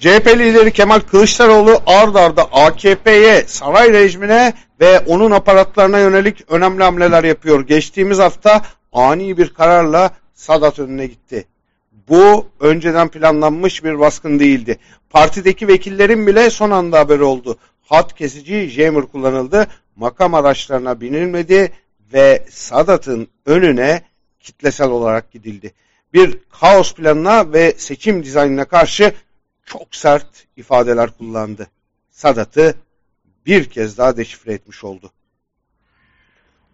CHP lideri Kemal Kılıçdaroğlu ard arda AKP'ye, saray rejimine ve onun aparatlarına yönelik önemli hamleler yapıyor. Geçtiğimiz hafta ani bir kararla Sadat önüne gitti. Bu önceden planlanmış bir baskın değildi. Partideki vekillerin bile son anda haberi oldu. Hat kesici jammer kullanıldı, makam araçlarına binilmedi ve Sadat'ın önüne kitlesel olarak gidildi. Bir kaos planına ve seçim dizaynına karşı çok sert ifadeler kullandı. Sadat'ı bir kez daha deşifre etmiş oldu.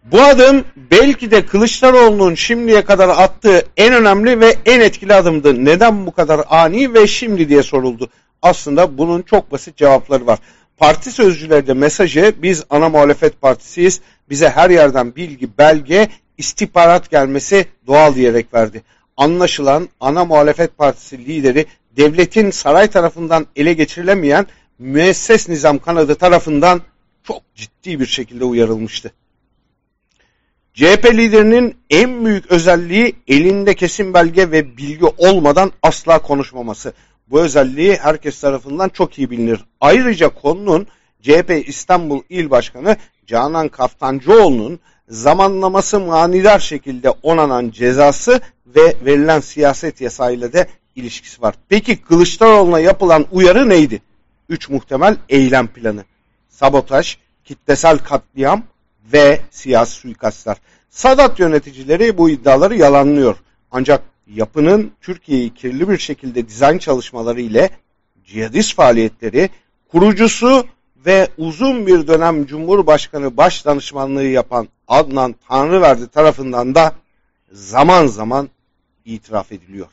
Bu adım belki de Kılıçdaroğlu'nun şimdiye kadar attığı en önemli ve en etkili adımdı. Neden bu kadar ani ve şimdi diye soruldu. Aslında bunun çok basit cevapları var. Parti sözcüleri de mesajı biz ana muhalefet partisiyiz. Bize her yerden bilgi, belge, istihbarat gelmesi doğal diyerek verdi. Anlaşılan ana muhalefet partisi lideri devletin saray tarafından ele geçirilemeyen müesses nizam kanadı tarafından çok ciddi bir şekilde uyarılmıştı. CHP liderinin en büyük özelliği elinde kesin belge ve bilgi olmadan asla konuşmaması. Bu özelliği herkes tarafından çok iyi bilinir. Ayrıca konunun CHP İstanbul İl Başkanı Canan Kaftancıoğlu'nun zamanlaması manidar şekilde onanan cezası ve verilen siyaset yasayla da ilişkisi var. Peki Kılıçdaroğlu'na yapılan uyarı neydi? Üç muhtemel eylem planı. Sabotaj, kitlesel katliam ve siyasi suikastlar. Sadat yöneticileri bu iddiaları yalanlıyor. Ancak yapının Türkiye'yi kirli bir şekilde dizayn çalışmaları ile cihadist faaliyetleri, kurucusu ve uzun bir dönem Cumhurbaşkanı baş danışmanlığı yapan Adnan Tanrıverdi tarafından da zaman zaman itiraf ediliyor.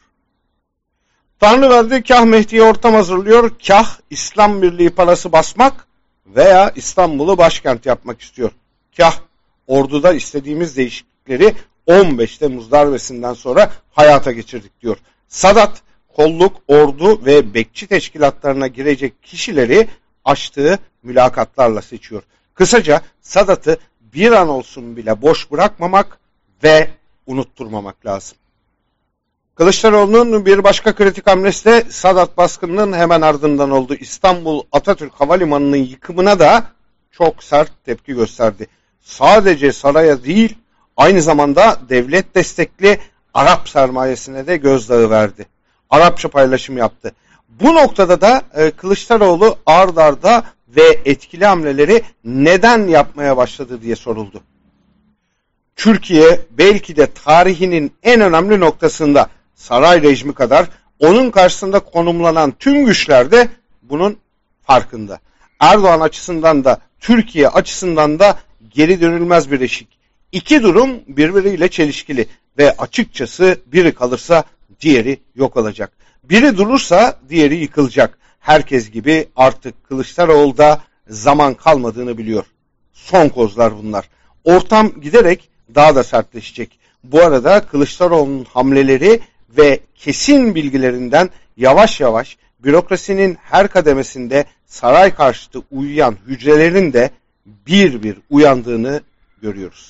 Tanrıverdi kah Mehdi'ye ortam hazırlıyor, kah İslam Birliği parası basmak veya İstanbul'u başkent yapmak istiyor. Kah orduda istediğimiz değişiklikleri 15 Temmuz darbesinden sonra hayata geçirdik diyor. Sadat kolluk, ordu ve bekçi teşkilatlarına girecek kişileri açtığı mülakatlarla seçiyor. Kısaca Sadat'ı bir an olsun bile boş bırakmamak ve unutturmamak lazım. Kılıçdaroğlu'nun bir başka kritik hamlesi de Sadat baskınının hemen ardından oldu. İstanbul Atatürk Havalimanı'nın yıkımına da çok sert tepki gösterdi. Sadece saraya değil aynı zamanda devlet destekli Arap sermayesine de gözdağı verdi. Arapça paylaşım yaptı. Bu noktada da e, Kılıçdaroğlu ard arda ve etkili hamleleri neden yapmaya başladı diye soruldu. Türkiye belki de tarihinin en önemli noktasında saray rejimi kadar onun karşısında konumlanan tüm güçler de bunun farkında. Erdoğan açısından da Türkiye açısından da geri dönülmez bir eşik. İki durum birbiriyle çelişkili ve açıkçası biri kalırsa diğeri yok olacak. Biri durursa diğeri yıkılacak. Herkes gibi artık Kılıçdaroğlu'da zaman kalmadığını biliyor. Son kozlar bunlar. Ortam giderek daha da sertleşecek. Bu arada Kılıçdaroğlu'nun hamleleri ve kesin bilgilerinden yavaş yavaş bürokrasinin her kademesinde saray karşıtı uyuyan hücrelerin de bir bir uyandığını görüyoruz.